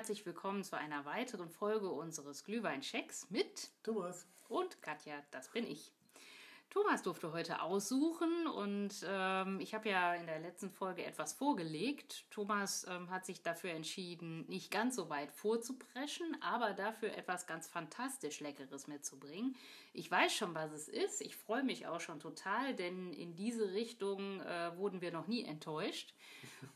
Herzlich willkommen zu einer weiteren Folge unseres Glühwein-Checks mit Thomas und Katja, das bin ich. Thomas durfte heute aussuchen und ähm, ich habe ja in der letzten Folge etwas vorgelegt. Thomas ähm, hat sich dafür entschieden, nicht ganz so weit vorzupreschen, aber dafür etwas ganz fantastisch Leckeres mitzubringen. Ich weiß schon, was es ist. Ich freue mich auch schon total, denn in diese Richtung äh, wurden wir noch nie enttäuscht.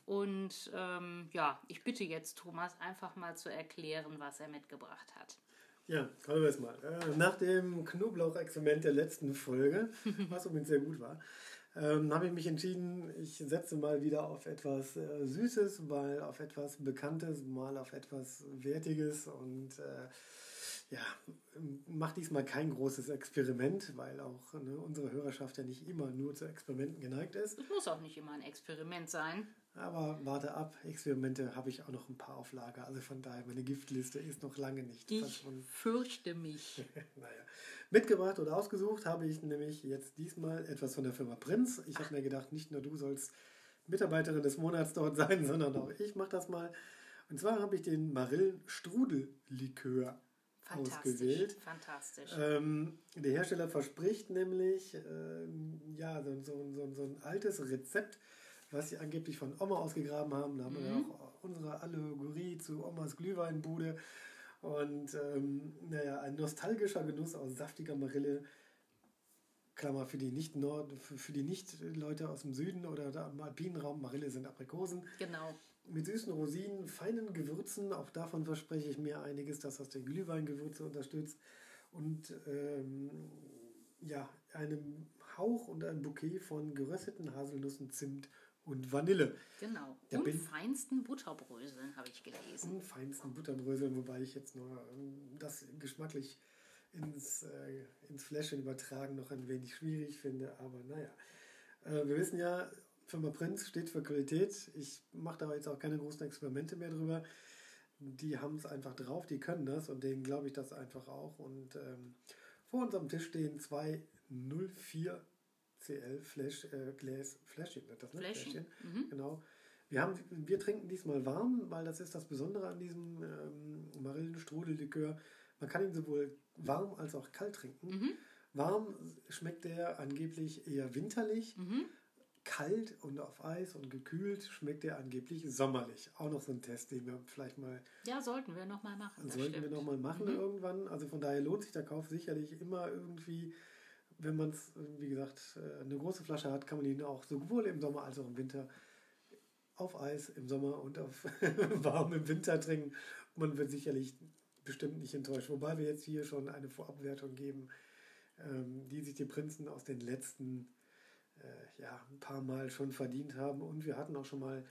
Und ähm, ja, ich bitte jetzt Thomas einfach mal zu erklären, was er mitgebracht hat. Ja, hallo erstmal. Äh, nach dem Knoblauch-Experiment der letzten Folge, was übrigens sehr gut war, ähm, habe ich mich entschieden, ich setze mal wieder auf etwas äh, Süßes, mal auf etwas Bekanntes, mal auf etwas Wertiges und äh, ja, mache diesmal kein großes Experiment, weil auch ne, unsere Hörerschaft ja nicht immer nur zu Experimenten geneigt ist. Es muss auch nicht immer ein Experiment sein. Aber warte ab, Experimente habe ich auch noch ein paar auf Lager. Also von daher, meine Giftliste ist noch lange nicht ich verschwunden. fürchte mich. naja. Mitgebracht oder ausgesucht habe ich nämlich jetzt diesmal etwas von der Firma Prinz. Ich habe mir gedacht, nicht nur du sollst Mitarbeiterin des Monats dort sein, sondern auch ich mache das mal. Und zwar habe ich den Marillen Strudellikör ausgewählt. Fantastisch. Ähm, der Hersteller verspricht nämlich ähm, ja, so, so, so, so ein altes Rezept was sie angeblich von Oma ausgegraben haben. Da haben mhm. wir ja auch unsere Allegorie zu Omas Glühweinbude. Und ähm, naja, ein nostalgischer Genuss aus saftiger Marille. Klammer für die nicht Nord, für, die nicht Leute aus dem Süden oder im alpinen Raum, Marille sind Aprikosen. Genau. Mit süßen Rosinen, feinen Gewürzen, auch davon verspreche ich mir einiges, dass das die Glühweingewürze unterstützt. Und ähm, ja, einem Hauch und ein Bouquet von gerösteten Haselnüssen, Zimt und Vanille. Genau. Der und feinsten Butterbröseln habe ich gelesen. Und feinsten Butterbröseln, wobei ich jetzt nur ähm, das geschmacklich ins, äh, ins Fläschchen übertragen noch ein wenig schwierig finde. Aber naja, äh, wir wissen ja, Firma Prinz steht für Qualität. Ich mache da jetzt auch keine großen Experimente mehr drüber. Die haben es einfach drauf, die können das und denen glaube ich das einfach auch. Und ähm, vor unserem Tisch stehen zwei 04 CL Flash, äh, Gläs, Fläschchen, das ne? Fläschchen. Mhm. Genau. Wir, haben, wir trinken diesmal warm, weil das ist das Besondere an diesem ähm, Marillenstrudellikör. Man kann ihn sowohl warm als auch kalt trinken. Mhm. Warm schmeckt er angeblich eher winterlich. Mhm. Kalt und auf Eis und gekühlt schmeckt er angeblich sommerlich. Auch noch so ein Test, den wir vielleicht mal. Ja, sollten wir nochmal machen. Sollten stimmt. wir nochmal machen mhm. irgendwann. Also von daher lohnt sich der Kauf sicherlich immer irgendwie wenn man es, wie gesagt, äh, eine große Flasche hat, kann man ihn auch sowohl im Sommer als auch im Winter auf Eis im Sommer und auf warm im Winter trinken. Man wird sicherlich bestimmt nicht enttäuscht. Wobei wir jetzt hier schon eine Vorabwertung geben, ähm, die sich die Prinzen aus den letzten äh, ja, ein paar Mal schon verdient haben. Und wir hatten auch schon mal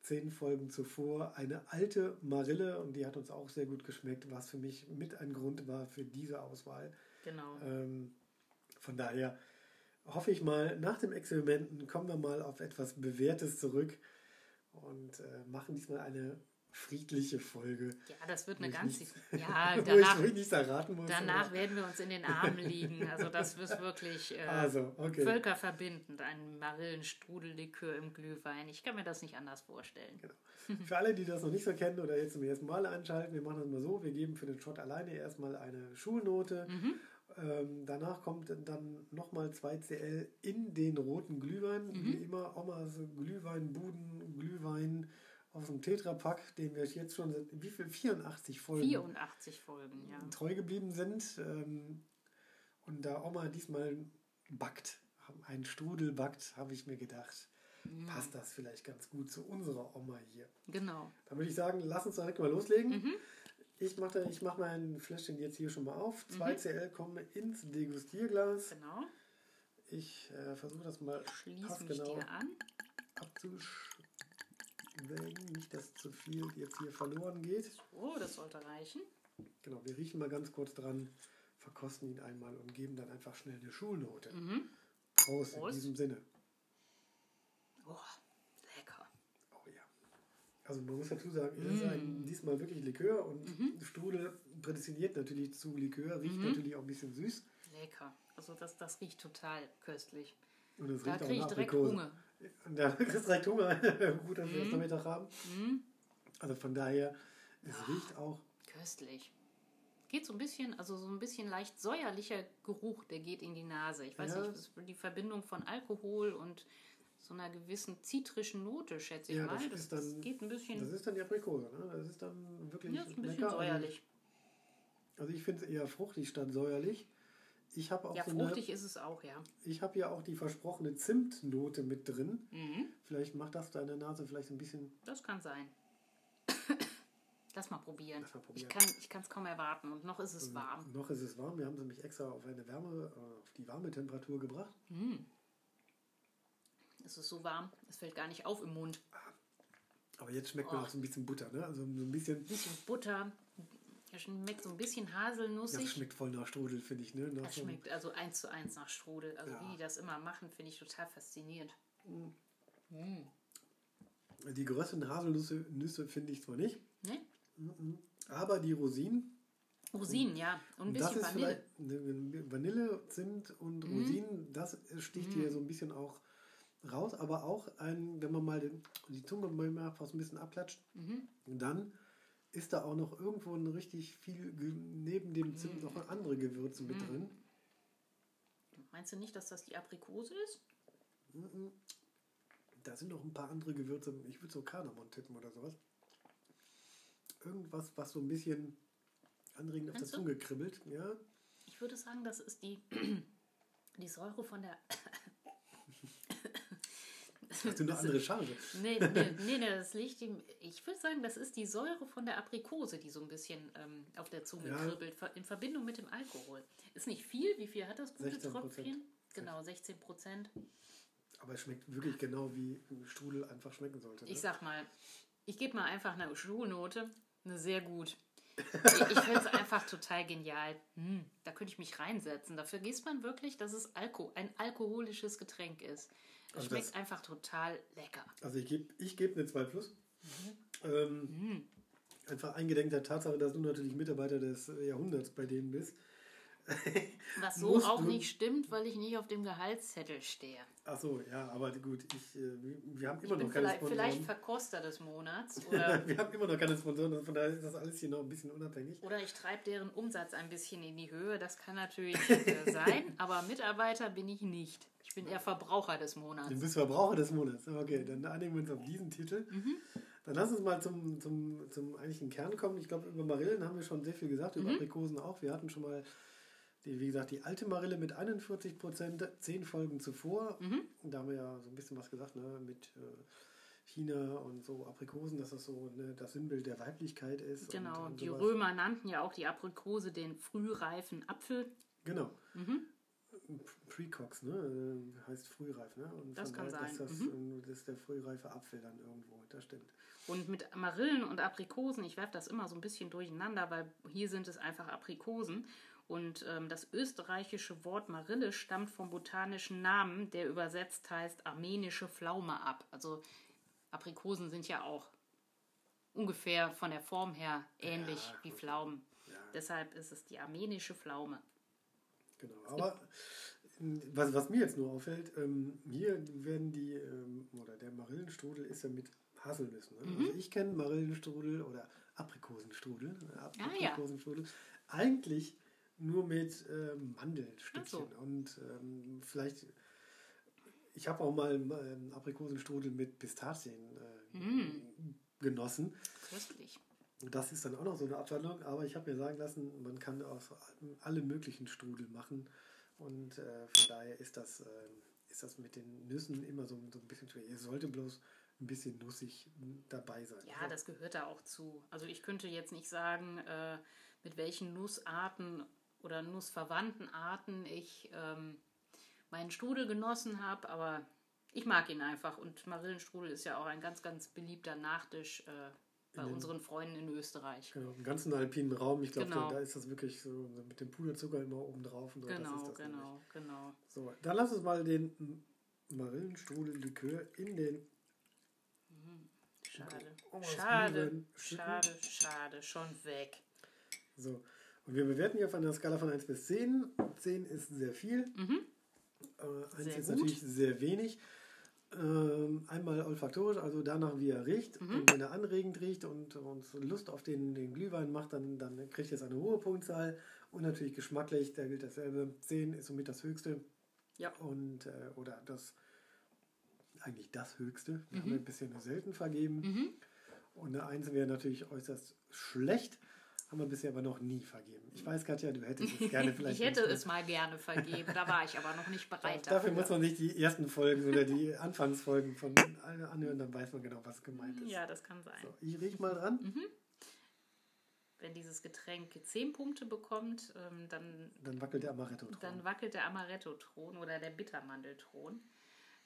zehn Folgen zuvor eine alte Marille und die hat uns auch sehr gut geschmeckt, was für mich mit ein Grund war für diese Auswahl. Genau. Ähm, von daher hoffe ich mal, nach dem Experimenten kommen wir mal auf etwas Bewährtes zurück und äh, machen diesmal eine friedliche Folge. Ja, das wird eine ganz. Nicht, ja, danach, wo ich, nicht erraten muss. Danach werden wir uns in den Armen liegen. Also, das wird wirklich äh, also, okay. völkerverbindend. Ein Marillenstrudellikör im Glühwein. Ich kann mir das nicht anders vorstellen. Genau. Für alle, die das noch nicht so kennen oder jetzt zum ersten Mal einschalten, wir machen das mal so: Wir geben für den Shot alleine erstmal eine Schulnote. Mhm. Ähm, danach kommt dann nochmal 2 CL in den roten Glühwein. Mhm. Wie immer Omas Glühweinbuden, Glühwein aus dem Tetrapack, den wir jetzt schon seit wie viel? 84 Folgen. 84 Folgen, ja. Treu geblieben sind. Ähm, und da Oma diesmal backt, einen Strudel backt, habe ich mir gedacht, ja. passt das vielleicht ganz gut zu unserer Oma hier. Genau. Dann würde ich sagen, lass uns direkt mal loslegen. Mhm. Ich mache ich mach mein Fläschchen jetzt hier schon mal auf. 2 mhm. Kommen ins Degustierglas. Genau. Ich äh, versuche das mal Schließen genau abzuschwägen. Nicht, dass zu viel jetzt hier verloren geht. So, das sollte reichen. Genau, wir riechen mal ganz kurz dran, verkosten ihn einmal und geben dann einfach schnell eine Schulnote. Mhm. Prost, Prost in diesem Sinne. Oh. Also man muss dazu sagen, es ist ein, mm. diesmal wirklich Likör und mhm. Strudel prädestiniert natürlich zu Likör, riecht mhm. natürlich auch ein bisschen süß. Lecker. Also das, das riecht total köstlich. Und das da kriege ich direkt Hunger. Da kriegst direkt Hunger. Gut, dass wir das mhm. Nachmittag haben. Mhm. Also von daher, Es Ach, riecht auch. Köstlich. Geht so ein bisschen, also so ein bisschen leicht säuerlicher Geruch, der geht in die Nase. Ich weiß ja. nicht, die Verbindung von Alkohol und so einer gewissen zitrischen Note, schätze ich ja, mal. Das, das, dann, geht ein bisschen. Das ist dann die Aprikose, ne? Das ist dann wirklich. Ja, ist ein bisschen lecker. säuerlich. Also ich finde es eher fruchtig statt säuerlich. Ich habe auch ja, so fruchtig eine, ist es auch, ja. Ich habe ja auch die versprochene Zimtnote mit drin. Mhm. Vielleicht macht das deine Nase vielleicht ein bisschen. Das kann sein. Lass mal probieren. Lass mal probieren. Ich kann es kaum erwarten und noch ist es und warm. Noch ist es warm. Wir haben sie nämlich extra auf eine Wärme, auf die warme Temperatur gebracht. Mhm. Es ist so warm, es fällt gar nicht auf im Mund. Aber jetzt schmeckt oh. man auch so ein bisschen Butter, ne? Also so ein bisschen. Ein bisschen Butter, das schmeckt so ein bisschen haselnussig. Das schmeckt voll nach Strudel, finde ich. Ne? Nach das schmeckt also eins zu eins nach Strudel. Also ja. wie die das immer machen, finde ich total faszinierend. Mm. Mm. Die gerösteten Haselnüsse Nüsse finde ich zwar nicht. Nee? Aber die Rosinen. Rosinen, ja. Und ein bisschen das ist Vanille. Vanille, Zimt und mhm. Rosinen, das sticht hier so ein bisschen auch raus. Aber auch, ein, wenn man mal den, die Zunge mal fast ein bisschen abklatscht, mhm. dann ist da auch noch irgendwo ein richtig viel, neben dem Zimt noch andere Gewürze mit drin. Meinst du nicht, dass das die Aprikose ist? Da sind noch ein paar andere Gewürze. Ich würde so Kardamom tippen oder sowas. Irgendwas, was so ein bisschen anregend auf der Zunge kribbelt. Ja. Ich würde sagen, das ist die, die Säure von der Hast du eine andere Charge? Nee, nee, nee, das liegt ihm. Ich würde sagen, das ist die Säure von der Aprikose, die so ein bisschen ähm, auf der Zunge ja. kribbelt, in Verbindung mit dem Alkohol. Ist nicht viel. Wie viel hat das gute Tröpfchen? Genau, 16 Prozent. Aber es schmeckt wirklich genau wie Strudel einfach schmecken sollte. Ne? Ich sag mal, ich gebe mal einfach eine Schulnote. Eine sehr gut. ich finde es einfach total genial. Hm, da könnte ich mich reinsetzen. Da vergisst man wirklich, dass es Alko ein alkoholisches Getränk ist. Es also schmeckt das, einfach total lecker. Also ich gebe ich geb eine 2 Plus. Mhm. Ähm, mhm. Einfach eingedenk der Tatsache, dass du natürlich Mitarbeiter des Jahrhunderts bei denen bist. Was so auch nicht stimmt, weil ich nicht auf dem Gehaltszettel stehe. Ach so, ja, aber gut, ich, äh, wir haben immer noch keine vielleicht, Sponsoren. Vielleicht Verkoster des Monats. Oder wir haben immer noch keine Sponsoren, von daher ist das alles hier noch ein bisschen unabhängig. Oder ich treibe deren Umsatz ein bisschen in die Höhe, das kann natürlich äh, sein, aber Mitarbeiter bin ich nicht. Ich bin eher Verbraucher des Monats. Du bist Verbraucher des Monats. Okay, dann einigen wir uns auf diesen Titel. Mhm. Dann lass uns mal zum, zum, zum eigentlichen Kern kommen. Ich glaube, über Marillen haben wir schon sehr viel gesagt, über mhm. Aprikosen auch. Wir hatten schon mal, die, wie gesagt, die alte Marille mit 41 Prozent, zehn Folgen zuvor. Mhm. Da haben wir ja so ein bisschen was gesagt, ne, mit äh, China und so Aprikosen, dass das so ne, das Sinnbild der Weiblichkeit ist. Genau, und, und die Römer nannten ja auch die Aprikose den frühreifen Apfel. Genau. Mhm. Precox, ne? Äh, heißt frühreif, ne? Und das kann sein. Ist das, mhm. das ist der frühreife Apfel dann irgendwo, das stimmt. Und mit Marillen und Aprikosen, ich werfe das immer so ein bisschen durcheinander, weil hier sind es einfach Aprikosen. Und ähm, das österreichische Wort Marille stammt vom botanischen Namen, der übersetzt heißt armenische Pflaume ab. Also Aprikosen sind ja auch ungefähr von der Form her ähnlich ja, wie Pflaumen. Ja. Deshalb ist es die armenische Pflaume. Genau, aber was, was mir jetzt nur auffällt, ähm, hier werden die, ähm, oder der Marillenstrudel ist ja mit Haselnüssen. Ne? Mhm. Also ich kenne Marillenstrudel oder Aprikosenstrudel, Ap ah, Aprikosenstrudel, ja. eigentlich nur mit ähm, Mandelstückchen. So. Und ähm, vielleicht, ich habe auch mal ähm, Aprikosenstrudel mit Pistazien äh, mhm. genossen. Köstlich. Das ist dann auch noch so eine Abwandlung, aber ich habe mir sagen lassen, man kann aus alle möglichen Strudel machen. Und äh, von daher ist das, äh, ist das mit den Nüssen immer so, so ein bisschen schwer. Ihr sollte bloß ein bisschen nussig dabei sein. Ja, das gehört da auch zu. Also ich könnte jetzt nicht sagen, äh, mit welchen Nussarten oder nussverwandten Arten ich ähm, meinen Strudel genossen habe, aber ich mag ihn einfach. Und Marillenstrudel ist ja auch ein ganz, ganz beliebter Nachtisch äh, bei unseren Freunden in Österreich. Genau, im ganzen alpinen Raum. Ich glaube, genau. da, ist das wirklich so mit dem Puderzucker immer oben drauf. So, genau, genau, nämlich. genau. So, dann lass uns mal den Marillenstrudel-Likör in den. Schade. Oh, schade, schade, schade, schon weg. So, und wir bewerten hier auf einer Skala von 1 bis 10. 10 ist sehr viel. Mhm. Äh, 1 sehr ist gut. natürlich sehr wenig. Ähm, einmal olfaktorisch, also danach, wie er riecht. Mhm. Und wenn er anregend riecht und uns Lust auf den, den Glühwein macht, dann, dann kriegt er eine hohe Punktzahl. Und natürlich geschmacklich, da gilt dasselbe. 10 ist somit das höchste. Ja. Und, äh, oder das, eigentlich das höchste. Wir Mhm. haben ein bisschen selten vergeben. Mhm. Und eine 1 wäre natürlich äußerst schlecht. Haben wir bisher aber noch nie vergeben. Ich weiß, Katja, du hättest es gerne vielleicht. ich hätte es mal gerne vergeben, da war ich aber noch nicht bereit Dafür muss man nicht die ersten Folgen oder die Anfangsfolgen von anhören, dann weiß man genau, was gemeint ist. Ja, das kann sein. So, ich riech mal dran. Wenn dieses Getränk 10 Punkte bekommt, ähm, dann, Dann wackelt der Amaretto dran. dann wackelt der Amaretto-Thron oder der Bittermandelthron.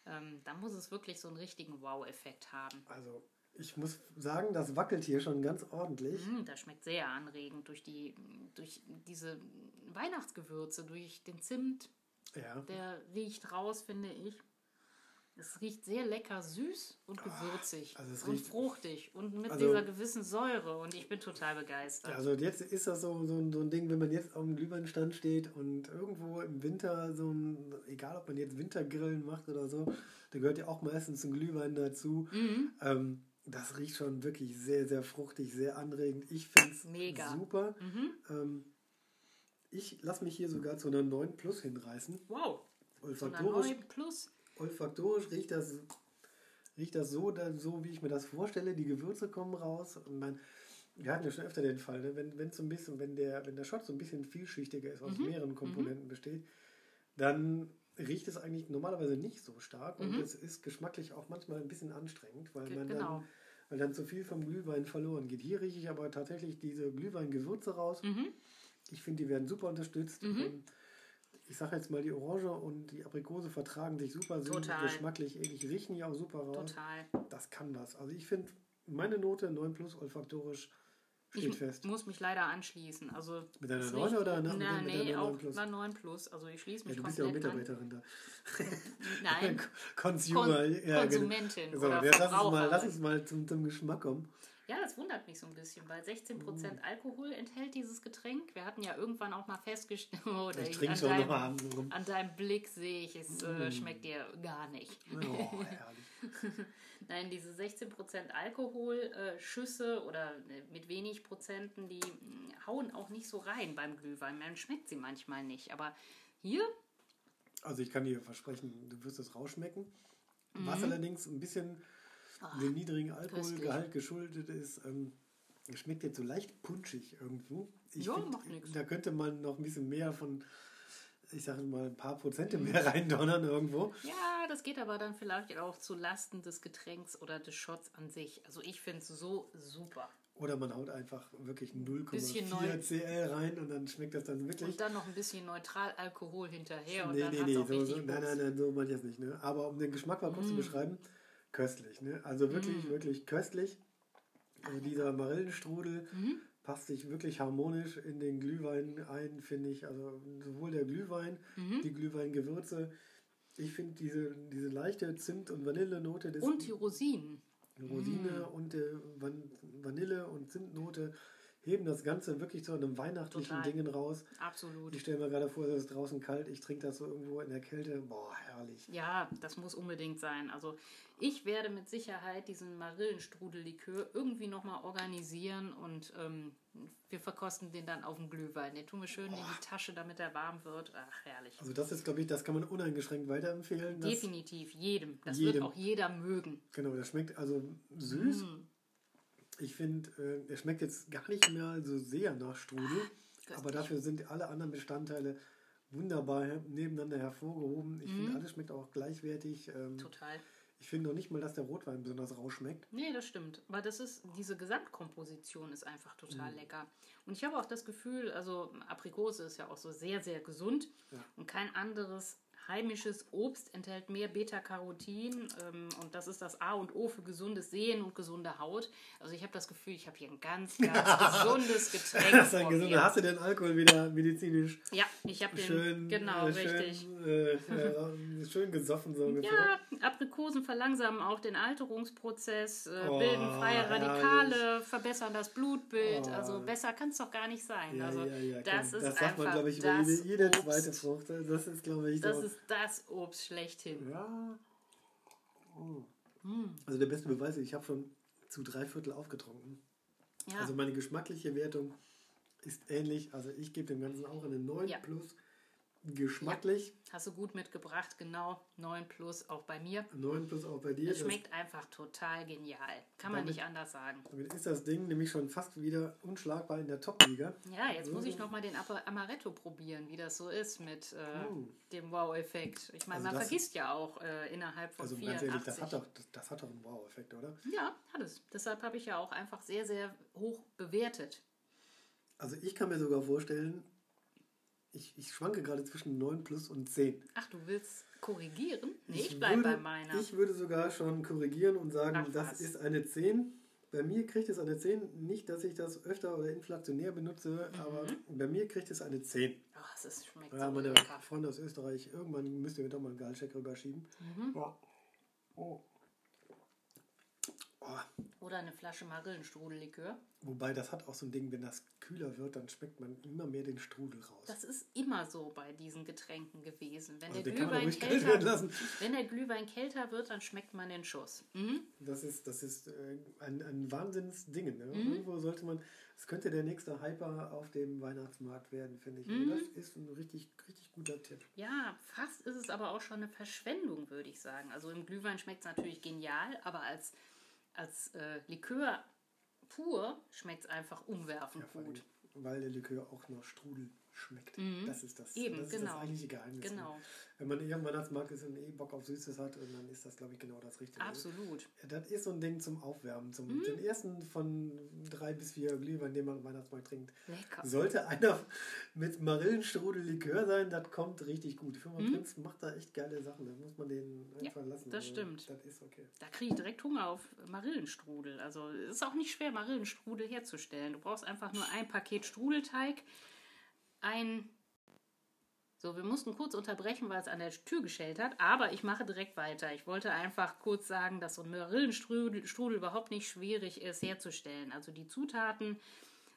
Ähm, da muss es wirklich so einen richtigen Wow-Effekt haben. Also, ich muss sagen, das wackelt hier schon ganz ordentlich. Mm, das schmeckt sehr anregend durch, die, durch diese Weihnachtsgewürze, durch den Zimt. Ja. Der riecht raus, finde ich. Es riecht sehr lecker süß und gewürzig also es und riecht- fruchtig und mit Also- dieser gewissen Säure. Und ich bin total begeistert. Also jetzt ist das so, so, ein- so ein Ding, wenn man jetzt auf dem Glühweinstand steht und irgendwo im Winter so ein, egal ob man jetzt Wintergrillen macht oder so, da gehört ja auch meistens ein Glühwein dazu. Mhm. Ähm, das riecht schon wirklich sehr, sehr fruchtig, sehr anregend. Ich finde es super. Mhm. Ähm, ich lasse mich hier sogar zu einer 9 Plus hinreißen. Wow. Olfaktorisch, Plus. olfaktorisch riecht das, riecht das so, so, wie ich mir das vorstelle. Die Gewürze kommen raus. Und man, wir hatten ja schon öfter den Fall, ne? wenn, wenn, so ein bisschen, wenn, der, wenn der Shot so ein bisschen vielschichtiger ist, aus Mhm. mehreren Komponenten besteht, dann riecht es eigentlich normalerweise nicht so stark und Mhm. es ist geschmacklich auch manchmal ein bisschen anstrengend, weil Ge- man genau. dann, weil dann zu viel vom Glühwein verloren geht. Hier rieche ich aber tatsächlich diese Glühweingewürze raus. Mhm. Ich finde, die werden super unterstützt. Mhm. Ähm, Ich sage jetzt mal, die Orange und die Aprikose vertragen sich super, sind Total. geschmacklich ähnlich, riechen ja auch super raus. Total. Das kann das. Also ich finde, meine Note 9 plus olfaktorisch steht Ich fest. muss mich leider anschließen. Also Mit einer es 9 riecht- oder nach- Na, mit nee, einer 9 auch plus? einer 9 plus. Also ich schließe Ja, mich du bist ja auch komplett an. Mitarbeiterin da. Nein, Consumer. Kon ja, genau. Konsumentin So, oder jetzt lass uns mal, lass uns mal zum, zum Geschmack kommen. Ja, das wundert mich so ein bisschen, weil 16% Alkohol enthält dieses Getränk. Wir hatten ja irgendwann auch mal festgestellt, oder Ich ich- trinke an, deinem, an deinem Blick sehe ich, es äh, schmeckt dir gar nicht. Oh, herrlich. Nein, diese 16% Alkoholschüsse oder äh, mit wenig Prozenten, die mh, hauen auch nicht so rein beim Glühwein. Man schmeckt sie manchmal nicht. Aber hier, Also ich kann dir versprechen, du wirst es rausschmecken. Mhm. Was allerdings ein bisschen dem niedrigen Alkoholgehalt geschuldet ist, ähm, schmeckt jetzt so leicht punschig irgendwo. Ich Ja, find. Da könnte man noch ein bisschen mehr von, ich sage mal, ein paar Prozente mehr reindonnern irgendwo. ja, das geht aber dann vielleicht auch zu Lasten des Getränks oder des Shots an sich. Also ich finde es so super. Oder man haut einfach wirklich Bisschen 0,4 neu. CL rein und dann schmeckt das dann wirklich. Und dann noch ein bisschen neutral Alkohol hinterher und nee, dann nee, nee, auch so, so, nein, nein, nein, so meine ich jetzt nicht. Ne? Aber um den Geschmack mal kurz Mm. zu beschreiben, köstlich. Ne? Also wirklich, wirklich köstlich. Also dieser Marillenstrudel Mhm. Passt sich wirklich harmonisch in den Glühwein ein, finde ich. Also sowohl der Glühwein, Mhm. die Glühweingewürze. Ich finde diese, diese leichte Zimt- und Vanillenote des Und die Rosinen. Rosine und äh, Van Vanille- und Zimtnote heben das Ganze wirklich zu einem weihnachtlichen Total. Dingen raus. Absolut. Ich stelle mir gerade vor, es ist draußen kalt, ich trinke das so irgendwo in der Kälte. Boah, herrlich. Ja, das muss unbedingt sein. Also ich werde mit Sicherheit diesen Marillenstrudellikör irgendwie nochmal organisieren und ähm, wir verkosten den dann auf dem Glühwein. Den tun wir schön in die Tasche, damit er warm wird. Ach, herrlich. Also das ist, glaube ich, das kann man uneingeschränkt weiterempfehlen. Definitiv, jedem. Das jedem. wird auch jeder mögen. Genau, das schmeckt also süß. Mm. Ich finde, äh, er schmeckt jetzt gar nicht mehr so sehr nach Strudel. köstlich. aber dafür sind alle anderen Bestandteile wunderbar nebeneinander hervorgehoben. Ich Mhm. finde, alles schmeckt auch gleichwertig. Ähm, Total. ich finde noch nicht mal, dass der Rotwein besonders rausschmeckt. Nee, das stimmt. Aber das ist, diese Gesamtkomposition ist einfach Mhm. total lecker. Und ich habe auch das Gefühl, also Aprikose ist ja auch so sehr, sehr gesund. Ja. Und kein anderes heimisches Obst enthält mehr Beta-Carotin. Ähm, und das ist das A und O für gesundes Sehen und gesunde Haut. Also ich habe das Gefühl, ich habe hier ein ganz, ganz gesundes Getränk. Das ist ein gesunder. mir. Hast du den Alkohol wieder medizinisch Ja, ich habe den. schön, genau, äh, richtig. schön, äh, äh, schön gesoffen so ungefähr? Ja, Aprikosen verlangsamen auch den Alterungsprozess, äh, Oh, bilden freie herrlich. Radikale, verbessern das Blutbild. Oh. Also besser kann es doch gar nicht sein. Ja, also ja, ja, das komm, ist das sagt einfach man, glaube ich, über das jede, jede zweite Frucht. Das ist, glaube ich, Das so. ist das Obst schlechthin. ja. Mm. Also der beste Beweis, ich habe schon zu drei Viertel aufgetrunken. Ja. Also meine geschmackliche Wertung ist ähnlich. Also ich gebe dem Ganzen auch eine 9 ja. plus. Geschmacklich. Hast du gut mitgebracht, genau. 9 plus auch bei mir. 9 plus auch bei dir. Es schmeckt einfach total genial. Kann man nicht anders sagen. Damit ist das Ding nämlich schon fast wieder unschlagbar in der Top-Liga. Ja, jetzt so. muss ich nochmal den Amaretto probieren, wie das so ist mit äh, oh. dem Wow-Effekt. Ich meine, also man vergisst ja auch äh, innerhalb von also 84. Ehrlich, das hat doch, das, das hat doch einen Wow-Effekt, oder? Ja, hat es. Deshalb habe ich ja auch einfach sehr, sehr hoch bewertet. Also ich kann mir sogar vorstellen, ich, ich schwanke gerade zwischen 9 plus und 10. Ach, du willst korrigieren? Nee, ich, ich bleibe bei meiner. Ich würde sogar schon korrigieren und sagen, Ach, das ist eine 10. Bei mir kriegt es eine 10. Nicht, dass ich das öfter oder inflationär benutze, mhm. aber bei mir kriegt es eine 10. Ach, es schmeckt ja, so meine lecker. Freunde aus Österreich, irgendwann müsst ihr mir doch mal einen Gehaltscheck rüberschieben. Mhm. Oh. Oh. Oder eine Flasche Marillenstrudellikör. Wobei das hat auch so ein Ding, wenn das kühler wird, dann schmeckt man immer mehr den Strudel raus. Das ist immer so bei diesen Getränken gewesen. Wenn, also der, Glühwein kälter, wenn der Glühwein kälter wird, dann schmeckt man den Schuss. Mhm. Das ist, das ist äh, ein, ein Wahnsinnsding. Ne? Mhm. Irgendwo sollte man, es könnte der nächste Hyper auf dem Weihnachtsmarkt werden, finde ich. Mhm. das ist ein richtig, richtig guter Tipp. Ja, fast ist es aber auch schon eine Verschwendung, würde ich sagen. Also im Glühwein schmeckt es natürlich genial, aber als als äh, Likör pur schmeckt es einfach umwerfend ja, gut. Weil der Likör auch noch Strudel schmeckt. Mhm. Das ist das, Eben, das, ist genau. das eigentliche Geheimnis. Genau. Wenn man eher am Weihnachtsmarkt ist und eh Bock auf Süßes hat, dann ist das, glaube ich, genau das Richtige. Absolut. Das ist so ein Ding zum Aufwärmen. Zum, mhm. Den ersten von drei bis vier Glühwein, den man am Weihnachtsmarkt trinkt. Lecker. Sollte einer mit Marillenstrudel Likör sein, das kommt richtig gut. Die Firma mhm. Prinz macht da echt geile Sachen. Da muss man den einfach ja, lassen. Das also, stimmt. Das ist okay. Da kriege ich direkt Hunger auf Marillenstrudel. Also es ist auch nicht schwer, Marillenstrudel herzustellen. Du brauchst einfach nur ein Paket Strudelteig, ein so, wir mussten kurz unterbrechen, weil es an der Tür geschellt hat, aber ich mache direkt weiter. Ich wollte einfach kurz sagen, dass so ein Marillenstrudel überhaupt nicht schwierig ist herzustellen. Also die Zutaten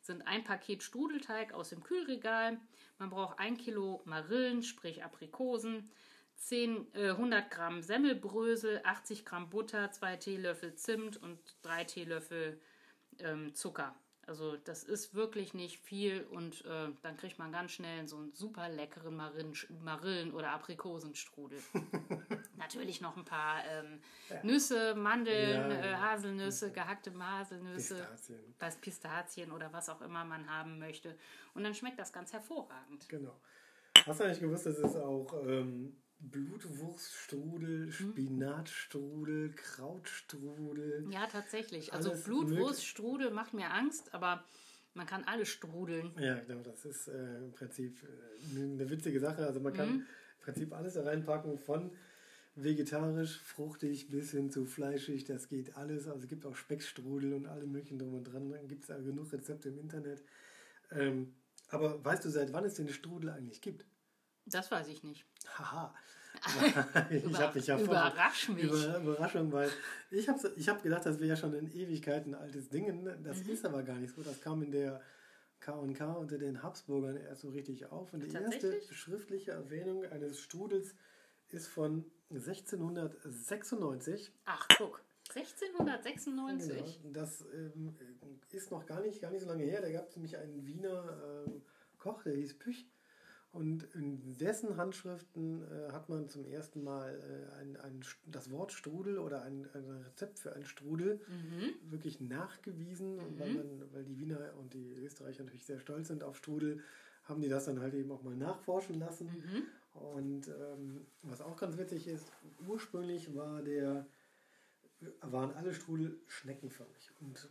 sind ein Paket Strudelteig aus dem Kühlregal. Man braucht ein Kilo Marillen, sprich Aprikosen, 10, äh, 100 Gramm Semmelbrösel, 80 Gramm Butter, 2 Teelöffel Zimt und 3 Teelöffel ähm, Zucker. Also das ist wirklich nicht viel und äh, dann kriegt man ganz schnell so einen super leckeren Marillen, Marillen oder Aprikosenstrudel. Natürlich noch ein paar ähm, ja. Nüsse, Mandeln, ja, ja. Äh, Haselnüsse, gehackte Haselnüsse, Pistazien. Pistazien oder was auch immer man haben möchte. Und dann schmeckt das ganz hervorragend. Genau. Hast du eigentlich gewusst, dass es auch ähm, Blutwurststrudel, hm? Spinatstrudel, Krautstrudel. Ja, tatsächlich. Also Blutwurststrudel macht mir Angst, aber man kann alles strudeln. Ja, genau. Das ist äh, im Prinzip äh, eine witzige Sache. Also man kann mhm. im Prinzip alles da reinpacken von vegetarisch, fruchtig bis hin zu fleischig. Das geht alles. Also es gibt auch Speckstrudel und alle möglichen drum und dran. Dann gibt es genug Rezepte im Internet. Ähm, aber weißt du, seit wann es den Strudel eigentlich gibt? Das weiß ich nicht. Haha. ich habe mich ja voll Überrasch mich. Über, Überraschung, weil ich habe ich hab gedacht, das wäre ja schon in Ewigkeiten ein altes Ding. Das mhm. ist aber gar nicht so. Das kam in der K&K unter den Habsburgern erst so richtig auf. Und die erste schriftliche Erwähnung eines Strudels ist von 1696. Ach, guck. 1696. Genau, das ähm, ist noch gar nicht, gar nicht so lange her. Da gab es nämlich einen Wiener ähm, Koch, der hieß Püch. Und in dessen Handschriften äh, hat man zum ersten Mal äh, ein, ein, das Wort Strudel oder ein, ein Rezept für einen Strudel mhm. wirklich nachgewiesen. Mhm. Und weil, man, weil die Wiener und die Österreicher natürlich sehr stolz sind auf Strudel, haben die das dann halt eben auch mal nachforschen lassen. Mhm. Und ähm, was auch ganz witzig ist, ursprünglich war der, waren alle Strudel schneckenförmig. Und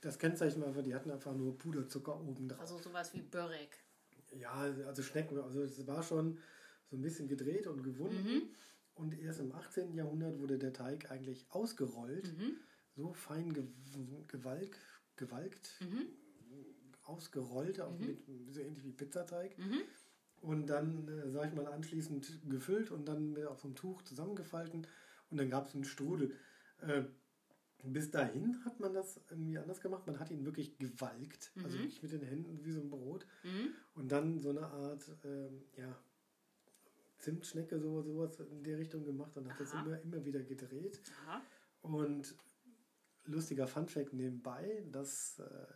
das Kennzeichen war die hatten einfach nur Puderzucker oben drauf. Also sowas wie Börek. Ja, also Schnecken, also es war schon so ein bisschen gedreht und gewunden. Mhm. Und erst im 18. Jahrhundert wurde der Teig eigentlich ausgerollt, mhm. so fein ge gewalk, gewalkt, mhm. ausgerollt, auch mhm. mit, so ähnlich wie Pizzateig. Mhm. Und dann, äh, sag ich mal, anschließend gefüllt und dann auf so einem Tuch zusammengefalten. Und dann gab es einen Strudel. Äh, bis dahin hat man das irgendwie anders gemacht. Man hat ihn wirklich gewalkt, also mhm. also wirklich mit den Händen wie so ein Brot. Mhm. Und dann so eine Art, ähm, ja, Zimtschnecke, so, sowas in der Richtung gemacht und hat das immer, immer wieder gedreht. Aha. Und lustiger Funfact nebenbei, das äh,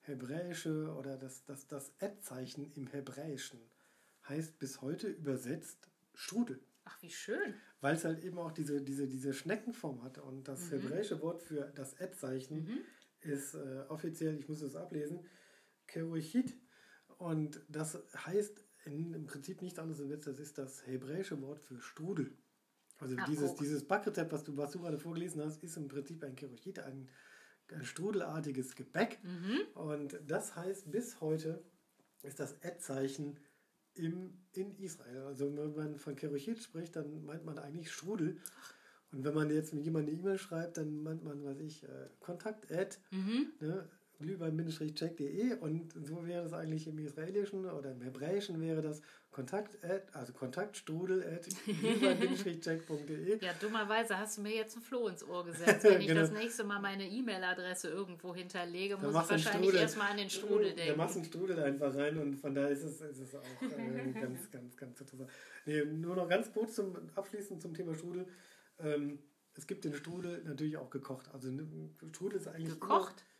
Hebräische oder das, das, das Ad-Zeichen im Hebräischen heißt bis heute übersetzt Strudel. Ach, wie schön. Weil es halt eben auch diese, diese, diese Schneckenform hat. Und das hebräische Wort für das Ad-Zeichen ist äh, offiziell, ich muss das ablesen, Keruchit. Und das heißt in, im Prinzip nichts anderes als das ist das hebräische Wort für Strudel. Also Ach, dieses, guck. dieses Backrezept, was du, was du gerade vorgelesen hast, ist im Prinzip ein Keruchit, ein, ein strudelartiges Gebäck. Und das heißt, bis heute ist das Ad-Zeichen im, in Israel. Also wenn man von Keruchit spricht, dann meint man eigentlich Strudel. Und wenn man jetzt mit jemandem eine E-Mail schreibt, dann meint man, weiß ich, äh, Kontakt at ne, glühwein-check.de und so wäre das eigentlich im Israelischen oder im Hebräischen wäre das Kontakt at, also Kontaktstrudel at glühwein-check.de. Ja, dummerweise hast du mir jetzt ein Floh ins Ohr gesetzt. Wenn ich Genau. das nächste Mal meine E-Mail-Adresse irgendwo hinterlege, Da muss ich einen wahrscheinlich erstmal an den Strudel Da denken. machst du einen Strudel einfach rein und von daher ist es, ist es auch äh, ganz, ganz, ganz interessant. Nee, nur noch ganz kurz zum Abschließen zum Thema Strudel. Ähm, es gibt den Strudel natürlich auch gekocht. Also Strudel ist eigentlich Gekocht? Immer,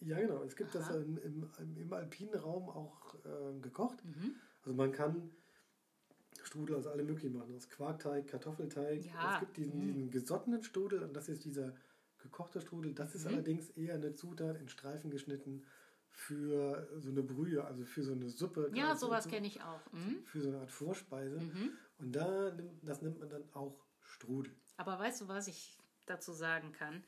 ja, genau. Es gibt das Aha. im, im, im alpinen Raum auch äh, gekocht. Mhm. Also man kann Strudel aus allem möglichen machen. Aus Quarkteig, Kartoffelteig. Ja. Es gibt diesen, Mm. diesen gesottenen Strudel und das ist dieser gekochte Strudel. Das ist Mhm. allerdings eher eine Zutat in Streifen geschnitten für so eine Brühe, also für so eine Suppe. Ja, sowas so- kenne ich auch. Mhm. Für so eine Art Vorspeise. Mhm. Und da nimmt, das nennt man dann auch Strudel. Aber weißt du, was ich dazu sagen kann?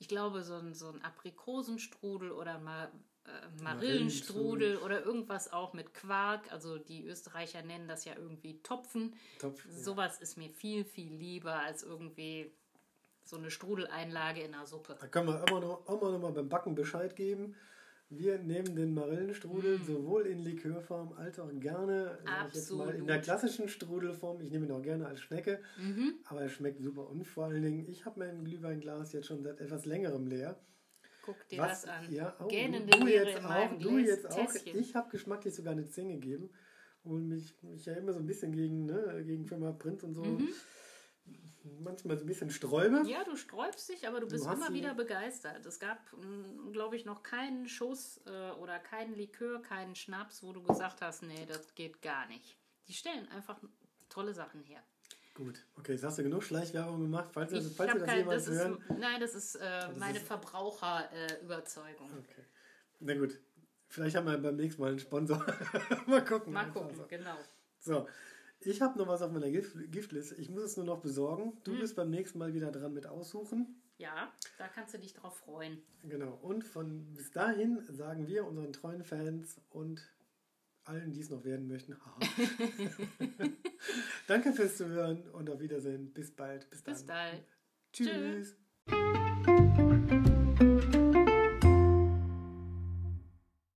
Ich glaube, so ein, so ein Aprikosenstrudel oder Ma äh, Marillenstrudel oder irgendwas auch mit Quark, also die Österreicher nennen das ja irgendwie Topfen. Topf. ja. Sowas ist mir viel, viel lieber als irgendwie so eine Strudeleinlage in einer Suppe. Da können wir immer noch, immer noch mal beim Backen Bescheid geben. Wir nehmen den Marillenstrudel sowohl in Likörform als auch gerne mal, in Mm. Der klassischen Strudelform. Ich nehme ihn auch gerne als Schnecke, Mhm. aber er schmeckt super. Und vor allen Dingen, ich habe mein Glühweinglas jetzt schon seit etwas längerem leer. Guck dir Was- das an. Ja, oh, Gähnende du, Leere jetzt auch. Du jetzt auch. Tässchen. Ich habe geschmacklich sogar eine 10 gegeben. Und mich, mich ja immer so ein bisschen gegen, ne, gegen Firma Print und so. Manchmal so ein bisschen sträube. Ja, du sträubst dich, aber du bist hast immer wieder begeistert. Es gab, glaube ich, noch keinen Schuss äh, oder keinen Likör, keinen Schnaps, wo du gesagt hast, nee, das geht gar nicht. Die stellen einfach tolle Sachen her. Gut, okay, jetzt hast du genug Schleichwerbung gemacht. Falls, Ich falls das kein, jemals das ist, hören. nein, das ist äh, meine ist- Verbraucherüberzeugung. Okay. Na gut, vielleicht haben wir beim nächsten Mal einen Sponsor. Mal gucken. Mal gucken, genau. So, ich habe noch was auf meiner Gift Giftliste. Ich muss es nur noch besorgen. Du Hm. bist beim nächsten Mal wieder dran mit aussuchen. Ja, da kannst du dich drauf freuen. Genau. Und von bis dahin sagen wir unseren treuen Fans und allen, die es noch werden möchten. haha. Danke fürs Zuhören und auf Wiedersehen. Bis bald. Bis dann. Bis bald. Tschüss. Tschüss.